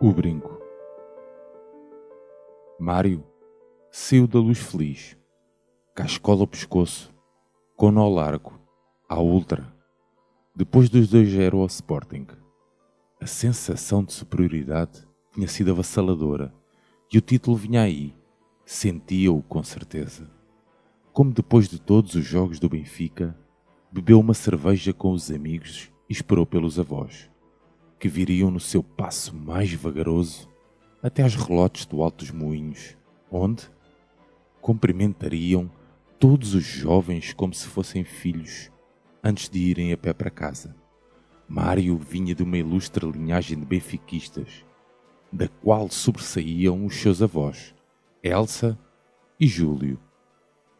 O brinco. Mário saiu da luz feliz, cascola ao pescoço, com nó largo, à ultra, depois dos 2-0 ao Sporting. A sensação de superioridade tinha sido avassaladora e o título vinha aí, sentia-o com certeza. Como depois de todos os jogos do Benfica, bebeu uma cerveja com os amigos e esperou pelos avós que viriam no seu passo mais vagaroso até às relotes do Alto dos Moinhos, onde cumprimentariam todos os jovens como se fossem filhos antes de irem a pé para casa. Mário vinha de uma ilustre linhagem de benfiquistas, da qual sobressaíam os seus avós, Elsa e Júlio.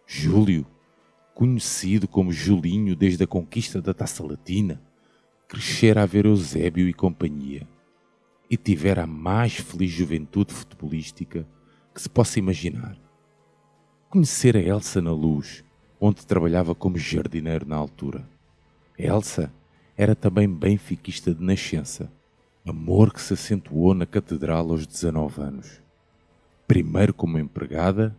Júlio, conhecido como Julinho desde a conquista da Taça Latina, crescera a ver Eusébio e companhia e tivera a mais feliz juventude futebolística que se possa imaginar. Conhecera Elsa na luz, onde trabalhava como jardineiro na altura. Elsa era também benfiquista de nascença, amor que se acentuou na catedral aos 19 anos. Primeiro como empregada,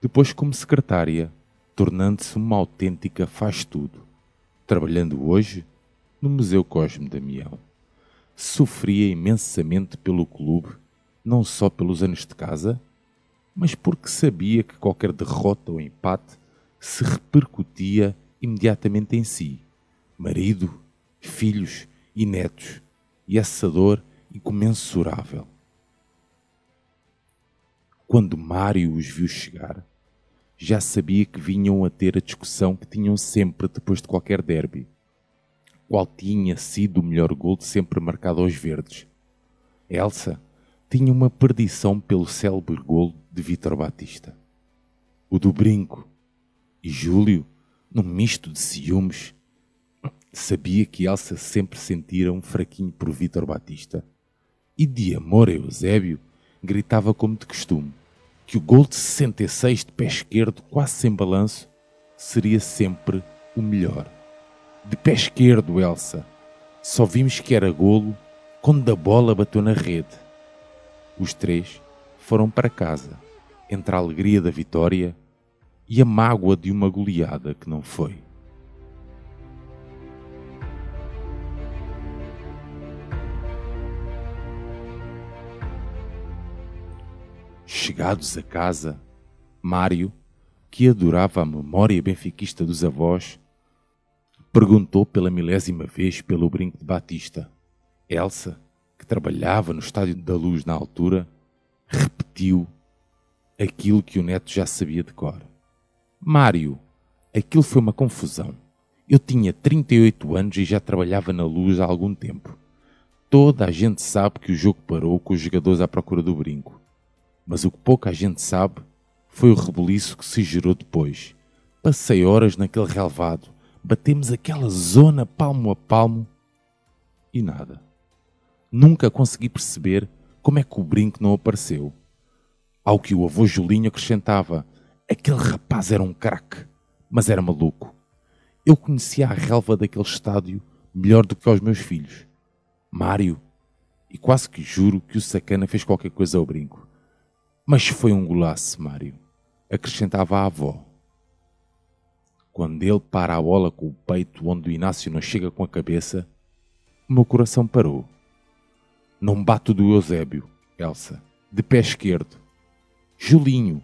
depois como secretária, tornando-se uma autêntica faz-tudo, trabalhando hoje no Museu Cosme Damião. Sofria imensamente pelo clube, não só pelos anos de casa, mas porque sabia que qualquer derrota ou empate se repercutia imediatamente em si, marido, filhos e netos, e essa dor incomensurável. Quando Mário os viu chegar, já sabia que vinham a ter a discussão que tinham sempre depois de qualquer derby qual tinha sido o melhor gol sempre marcado aos verdes. Elsa tinha uma perdição pelo célebre gol de Vítor Batista. O do brinco. E Júlio, num misto de ciúmes, sabia que Elsa sempre sentira um fraquinho por Vítor Batista. E de amor a Eusébio, gritava como de costume, que o gol de 66 de pé esquerdo, quase sem balanço, seria sempre o melhor. De pé esquerdo, Elsa. Só vimos que era golo quando a bola bateu na rede. Os três foram para casa, entre a alegria da vitória e a mágoa de uma goleada que não foi. Chegados a casa, Mário, que adorava a memória benfiquista dos avós, Perguntou pela milésima vez pelo brinco de Batista. Elsa, que trabalhava no Estádio da Luz na altura, repetiu aquilo que o neto já sabia de cor. Mário, aquilo foi uma confusão. Eu tinha 38 anos e já trabalhava na luz há algum tempo. Toda a gente sabe que o jogo parou com os jogadores à procura do brinco. Mas o que pouca gente sabe foi o rebuliço que se gerou depois. Passei horas naquele relevado, batemos aquela zona palmo a palmo e nada. Nunca consegui perceber como é que o brinco não apareceu. Ao que o avô Julinho acrescentava: aquele rapaz era um craque, mas era maluco. Eu conhecia a relva daquele estádio melhor do que aos meus filhos. Mário, e quase que juro que o sacana fez qualquer coisa ao brinco. Mas foi um golaço, Mário, acrescentava a avó. Quando ele para a bola com o peito onde o Inácio não chega com a cabeça, o meu coração parou. Não bato do Eusébio, Elsa, de pé esquerdo. Julinho,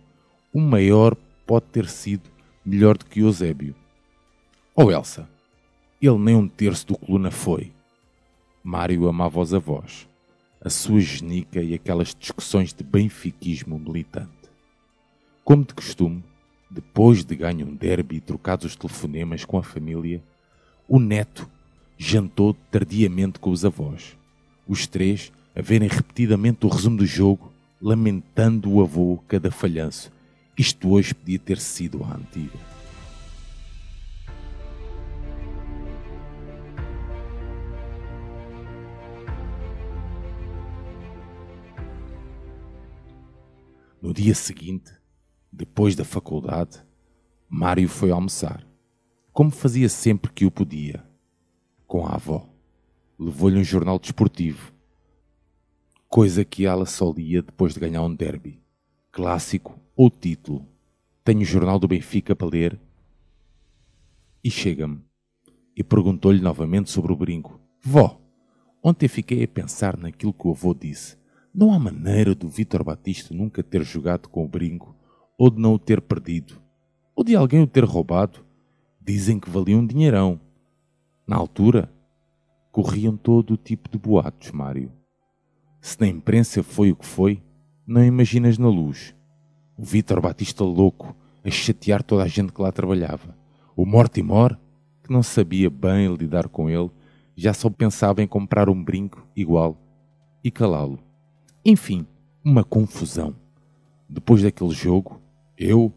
o maior pode ter sido melhor do que Eusébio. Oh Elsa, ele nem um terço do coluna foi. Mário amava os avós, a sua genica e aquelas discussões de benfiquismo militante. Como de costume, depois de ganho um derby e trocados os telefonemas com a família, o neto jantou tardiamente com os avós. Os três a verem repetidamente o resumo do jogo, lamentando o avô cada falhanço. Isto hoje podia ter sido a antiga. No dia seguinte, depois da faculdade, Mário foi almoçar, como fazia sempre que o podia, com a avó. Levou-lhe um jornal desportivo. coisa que ela só lia depois de ganhar um derby, clássico ou título. Tenho o jornal do Benfica para ler. E chega-me e perguntou-lhe novamente sobre o brinco. Vó, ontem fiquei a pensar naquilo que o avô disse. Não há maneira do Vitor Batista nunca ter jogado com o brinco, ou de não o ter perdido, ou de alguém o ter roubado. Dizem que valia um dinheirão. Na altura, corriam todo o tipo de boatos, Mário. Se na imprensa foi o que foi, não imaginas na luz. O Vitor Batista louco, a chatear toda a gente que lá trabalhava. O Mortimor, que não sabia bem lidar com ele, já só pensava em comprar um brinco igual e calá-lo. Enfim, uma confusão. Depois daquele jogo, eu,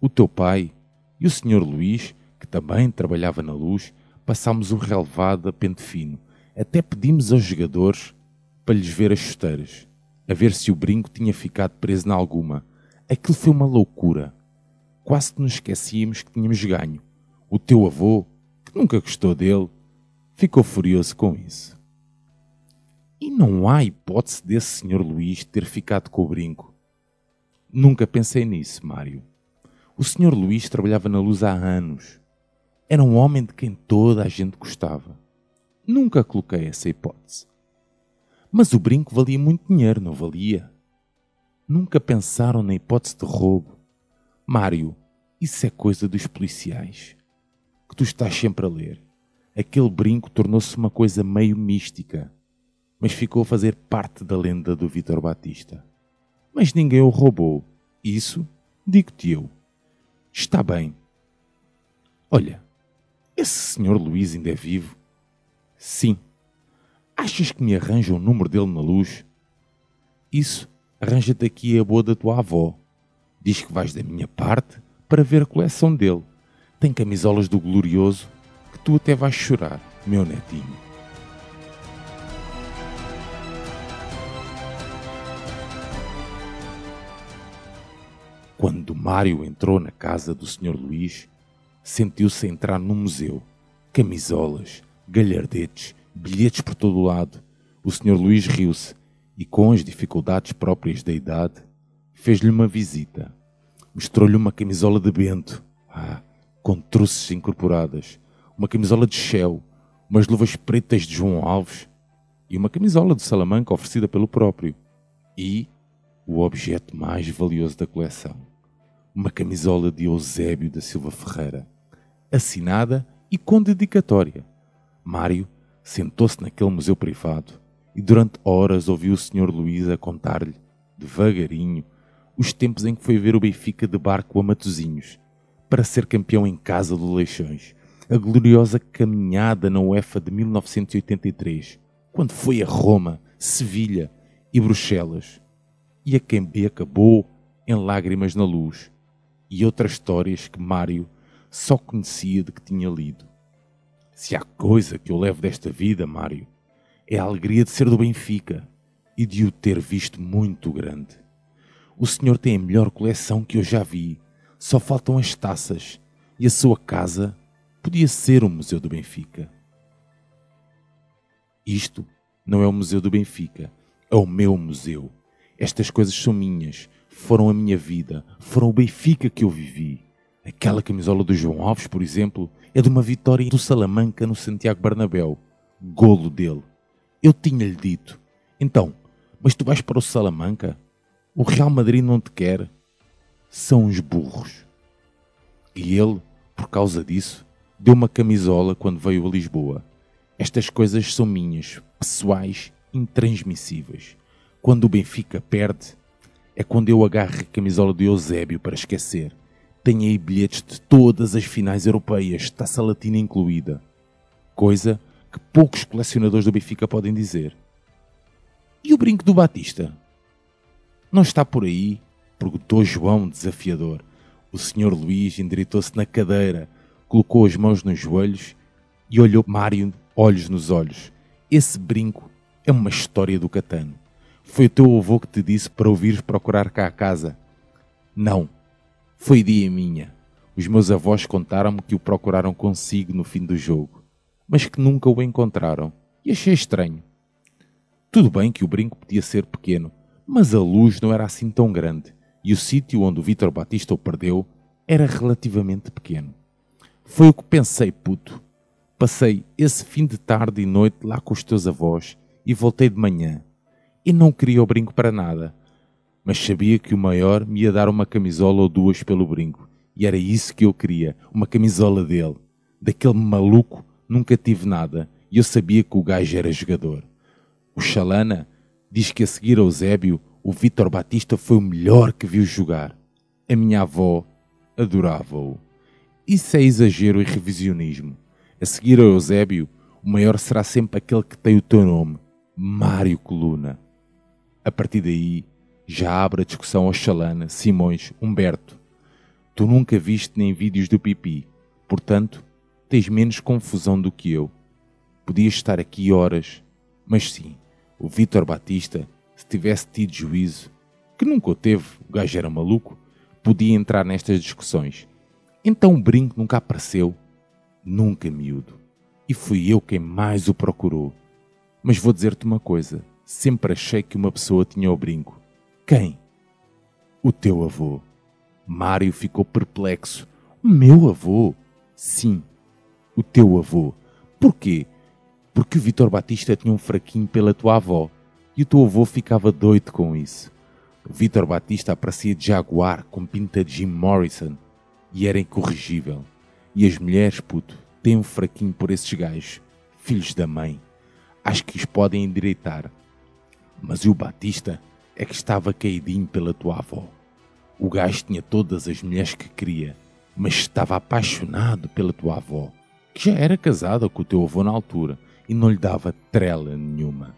o teu pai e o senhor Luís, que também trabalhava na luz, passámos o relevado a pente fino. Até pedimos aos jogadores para lhes ver as chuteiras, a ver se o brinco tinha ficado preso na alguma. Aquilo foi uma loucura. Quase que nos esquecíamos que tínhamos ganho. O teu avô, que nunca gostou dele, ficou furioso com isso. E não há hipótese desse senhor Luís ter ficado com o brinco. Nunca pensei nisso, Mário. O senhor Luís trabalhava na luz há anos. Era um homem de quem toda a gente gostava. Nunca coloquei essa hipótese. Mas o brinco valia muito dinheiro, não valia? Nunca pensaram na hipótese de roubo. Mário, isso é coisa dos policiais que tu estás sempre a ler. Aquele brinco tornou-se uma coisa meio mística, mas ficou a fazer parte da lenda do Vitor Batista. Mas ninguém o roubou. Isso digo-te eu. Está bem. Olha, esse senhor Luís ainda é vivo? Sim. Achas que me arranja o número dele na luz? Isso, arranja-te aqui a boa da tua avó. Diz que vais da minha parte para ver a coleção dele tem camisolas do Glorioso que tu até vais chorar, meu netinho. Mário entrou na casa do Sr. Luís, sentiu-se entrar num museu. Camisolas, galhardetes, bilhetes por todo o lado. O Sr. Luís riu-se e, com as dificuldades próprias da idade, fez-lhe uma visita. Mostrou-lhe uma camisola de Bento. Ah, com truces incorporadas, uma camisola de Shell, umas luvas pretas de João Alves e uma camisola de Salamanca oferecida pelo próprio. E o objeto mais valioso da coleção, uma camisola de Eusébio da Silva Ferreira, assinada e com dedicatória. Mário sentou-se naquele museu privado e durante horas ouviu o Sr. Luís a contar-lhe, devagarinho, os tempos em que foi ver o Benfica de barco a Matozinhos para ser campeão em casa do Leixões. A gloriosa caminhada na UEFA de 1983, quando foi a Roma, Sevilha e Bruxelas. E, a quem, acabou em lágrimas na luz. E outras histórias que Mário só conhecia de que tinha lido. Se há coisa que eu levo desta vida, Mário, é a alegria de ser do Benfica e de o ter visto muito grande. O senhor tem a melhor coleção que eu já vi só faltam as taças e a sua casa podia ser o Museu do Benfica. Isto não é o Museu do Benfica, é o meu museu. Estas coisas são minhas, foram a minha vida, foram o Benfica que eu vivi. Aquela camisola do João Alves, por exemplo, é de uma vitória do Salamanca no Santiago Bernabéu. Golo dele. Eu tinha-lhe dito. Então, mas tu vais para o Salamanca? O Real Madrid não te quer são os burros. E ele, por causa disso, deu uma camisola quando veio a Lisboa. Estas coisas são minhas, pessoais, intransmissíveis. Quando o Benfica perde, é quando eu agarro a camisola de Eusébio para esquecer. Tenho aí bilhetes de todas as finais europeias, taça latina incluída. Coisa que poucos colecionadores do Benfica podem dizer. E o brinco do Batista? Não está por aí Perguntou João, desafiador. O senhor Luís endireitou-se na cadeira, colocou as mãos nos joelhos e olhou Mário olhos nos olhos. Esse brinco é uma história do Catano. Foi o teu avô que te disse para ouvires procurar cá a casa. Não, foi dia minha. Os meus avós contaram-me que o procuraram consigo no fim do jogo, mas que nunca o encontraram. E achei estranho. Tudo bem que o brinco podia ser pequeno, mas a luz não era assim tão grande e o sítio onde o Vitor Batista o perdeu era relativamente pequeno. Foi o que pensei, puto. Passei esse fim de tarde e noite lá com os teus avós e voltei de manhã. E não queria o brinco para nada, mas sabia que o maior me ia dar uma camisola ou duas pelo brinco. E era isso que eu queria, uma camisola dele. Daquele maluco nunca tive nada e eu sabia que o gajo era jogador. O Chalana diz que a seguir ao Zébio, o Vítor Batista foi o melhor que viu jogar. A minha avó adorava-o. Isso é exagero e revisionismo. A seguir ao Eusébio, o maior será sempre aquele que tem o teu nome, Mário Coluna. A partir daí, já abre a discussão ao Chalana, Simões, Humberto. Tu nunca viste nem vídeos do Pipi, portanto, tens menos confusão do que eu. Podias estar aqui horas, mas sim, o Vítor Batista, se tivesse tido juízo, que nunca o teve, o gajo era maluco, podia entrar nestas discussões. Então o brinco nunca apareceu. Nunca, miúdo. E fui eu quem mais o procurou. Mas vou dizer-te uma coisa: sempre achei que uma pessoa tinha o brinco. Quem? O teu avô. Mário ficou perplexo. O meu avô? Sim, o teu avô. Porquê? Porque o Vitor Batista tinha um fraquinho pela tua avó e o teu avô ficava doido com isso. Vitor Batista aparecia de jaguar com pinta de Jim Morrison e era incorrigível. E as mulheres, puto, têm um fraquinho por esses gajos, filhos da mãe. Acho que os podem endireitar. Mas o Batista é que estava caidinho pela tua avó. O gajo tinha todas as mulheres que queria, mas estava apaixonado pela tua avó, que já era casada com o teu avô na altura e não lhe dava trela nenhuma.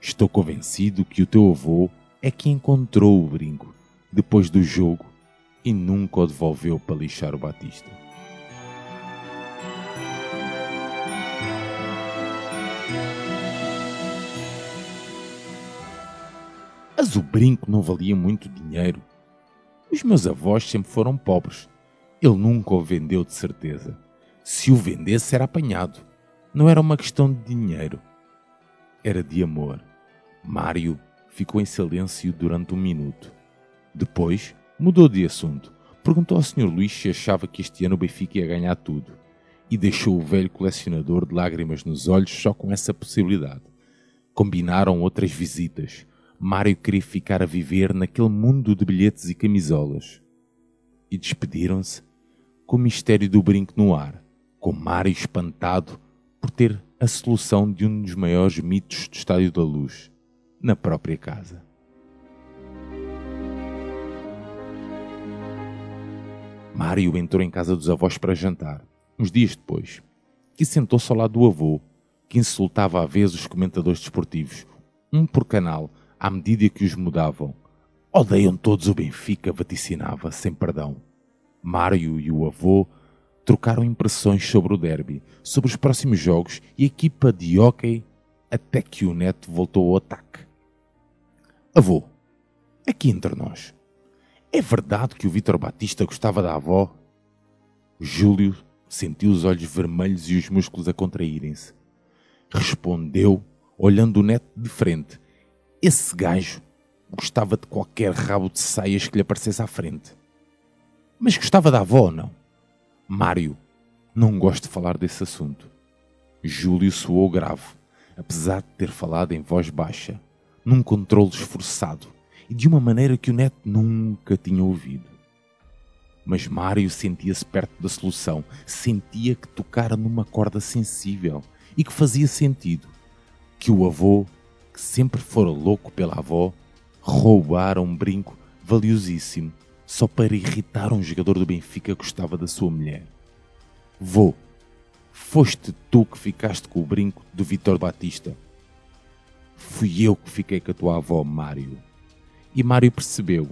Estou convencido que o teu avô é que encontrou o brinco depois do jogo e nunca o devolveu para lixar o Batista. Mas o brinco não valia muito dinheiro. Os meus avós sempre foram pobres. Ele nunca o vendeu de certeza. Se o vendesse, era apanhado. Não era uma questão de dinheiro. Era de amor. Mário ficou em silêncio durante um minuto. Depois, mudou de assunto. Perguntou ao Sr. Luís se achava que este ano o Benfica ia ganhar tudo. E deixou o velho colecionador de lágrimas nos olhos só com essa possibilidade. Combinaram outras visitas. Mário queria ficar a viver naquele mundo de bilhetes e camisolas. E despediram-se com o mistério do brinco no ar, com Mário espantado por ter a solução de um dos maiores mitos do Estádio da Luz na própria casa. Mário entrou em casa dos avós para jantar, uns dias depois, e sentou-se ao lado do avô, que insultava à vez os comentadores desportivos, um por canal, à medida que os mudavam. Odeiam todos o Benfica, vaticinava, sem perdão. Mário e o avô trocaram impressões sobre o derby, sobre os próximos jogos e equipa de hóquei, até que o neto voltou ao ataque. Avô, aqui entre nós, é verdade que o Vitor Batista gostava da avó? Júlio sentiu os olhos vermelhos e os músculos a contraírem-se. Respondeu, olhando o neto de frente. Esse gajo gostava de qualquer rabo de saias que lhe aparecesse à frente. Mas gostava da avó não? Mário, não gosto de falar desse assunto. Júlio soou grave, apesar de ter falado em voz baixa num controle esforçado e de uma maneira que o neto nunca tinha ouvido. Mas Mário sentia-se perto da solução, sentia que tocara numa corda sensível e que fazia sentido que o avô, que sempre fora louco pela avó, roubara um brinco valiosíssimo só para irritar um jogador do Benfica que gostava da sua mulher. Vô, foste tu que ficaste com o brinco do Vitor Batista Fui eu que fiquei com a tua avó, Mário. E Mário percebeu.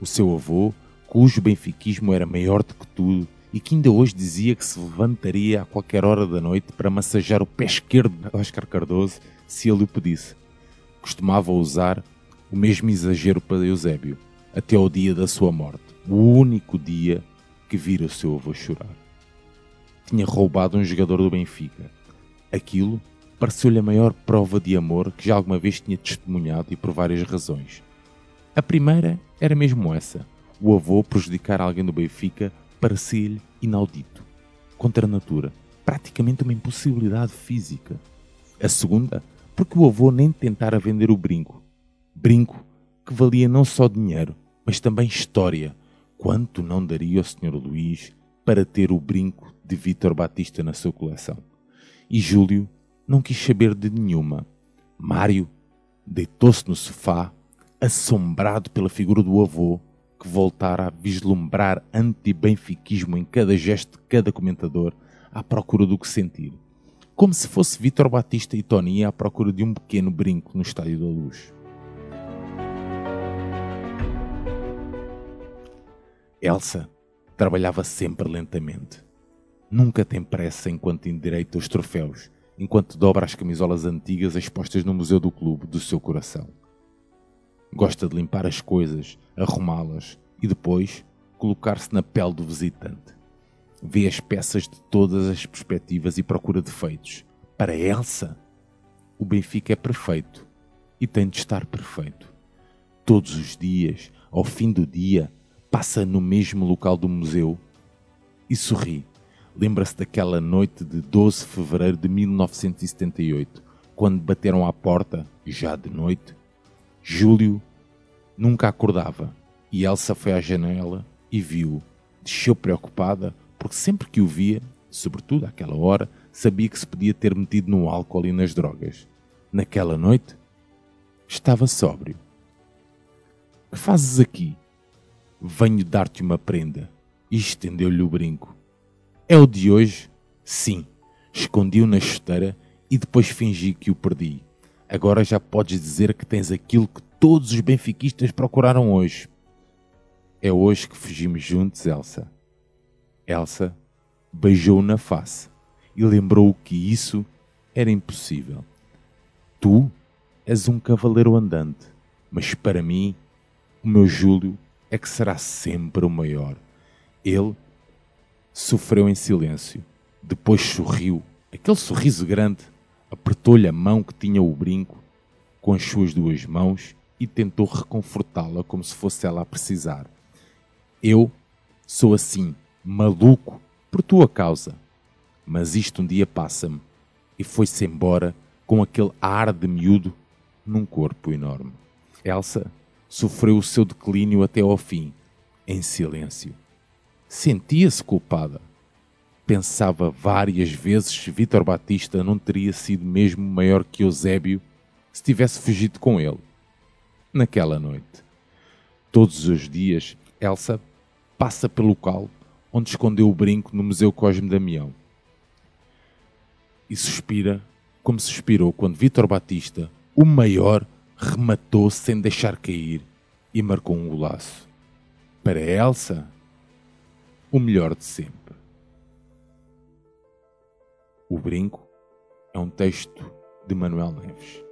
O seu avô, cujo benfiquismo era maior do que tudo e que ainda hoje dizia que se levantaria a qualquer hora da noite para massajar o pé esquerdo de Oscar Cardoso se ele o pedisse. Costumava usar o mesmo exagero para Eusébio, até ao dia da sua morte, o único dia que vira o seu avô chorar. Tinha roubado um jogador do Benfica. Aquilo pareceu-lhe a maior prova de amor que já alguma vez tinha testemunhado e por várias razões. A primeira era mesmo essa: o avô prejudicar alguém do Benfica parecia-lhe inaudito, contra a natura, praticamente uma impossibilidade física. A segunda, porque o avô nem tentara vender o brinco. Brinco que valia não só dinheiro, mas também história. Quanto não daria o Sr. Luís para ter o brinco de Vítor Batista na sua coleção? E Júlio não quis saber de nenhuma. Mário deitou-se no sofá, assombrado pela figura do avô, que voltara a vislumbrar anti-benfiquismo em cada gesto de cada comentador, à procura do que sentir. Como se fosse Vítor Batista e Tony à procura de um pequeno brinco no Estádio da Luz. Elsa trabalhava sempre lentamente. Nunca tem pressa enquanto endireita os troféus, enquanto dobra as camisolas antigas expostas no museu do clube do seu coração. Gosta de limpar as coisas, arrumá-las e depois colocar-se na pele do visitante. Vê as peças de todas as perspectivas e procura defeitos. Para Elsa, o Benfica é perfeito e tem de estar perfeito. Todos os dias, ao fim do dia, passa no mesmo local do museu e sorri. Lembra-se daquela noite de 12 de fevereiro de 1978, quando bateram à porta, já de noite? Júlio nunca acordava e Elsa foi à janela e viu. Desceu preocupada, porque sempre que o via, sobretudo àquela hora, sabia que se podia ter metido no álcool e nas drogas. Naquela noite, estava sóbrio. Que fazes aqui? Venho dar-te uma prenda. E estendeu-lhe o brinco. É o de hoje? Sim. Escondi-o na chuteira e depois fingi que o perdi. Agora já podes dizer que tens aquilo que todos os benfiquistas procuraram hoje. É hoje que fugimos juntos, Elsa. Elsa beijou-o na face e lembrou que isso era impossível. Tu és um cavaleiro andante, mas para mim, o meu Júlio é que será sempre o maior. Ele sofreu em silêncio, depois sorriu, aquele sorriso grande, apertou-lhe a mão que tinha o brinco com as suas duas mãos e tentou reconfortá-la como se fosse ela a precisar. Eu sou assim, maluco, por tua causa. Mas isto um dia passa-me e foi-se embora com aquele ar de miúdo num corpo enorme. Elsa sofreu o seu declínio até ao fim, em silêncio. Sentia-se culpada. Pensava várias vezes se Vítor Batista não teria sido mesmo maior que Eusébio se tivesse fugido com ele. Naquela noite. Todos os dias, Elsa passa pelo local onde escondeu o brinco no Museu Cosme Damião. E suspira como suspirou quando Vítor Batista, o maior, rematou sem deixar cair e marcou um golaço. Para Elsa, o melhor de sempre. O Brinco é um texto de Manuel Neves.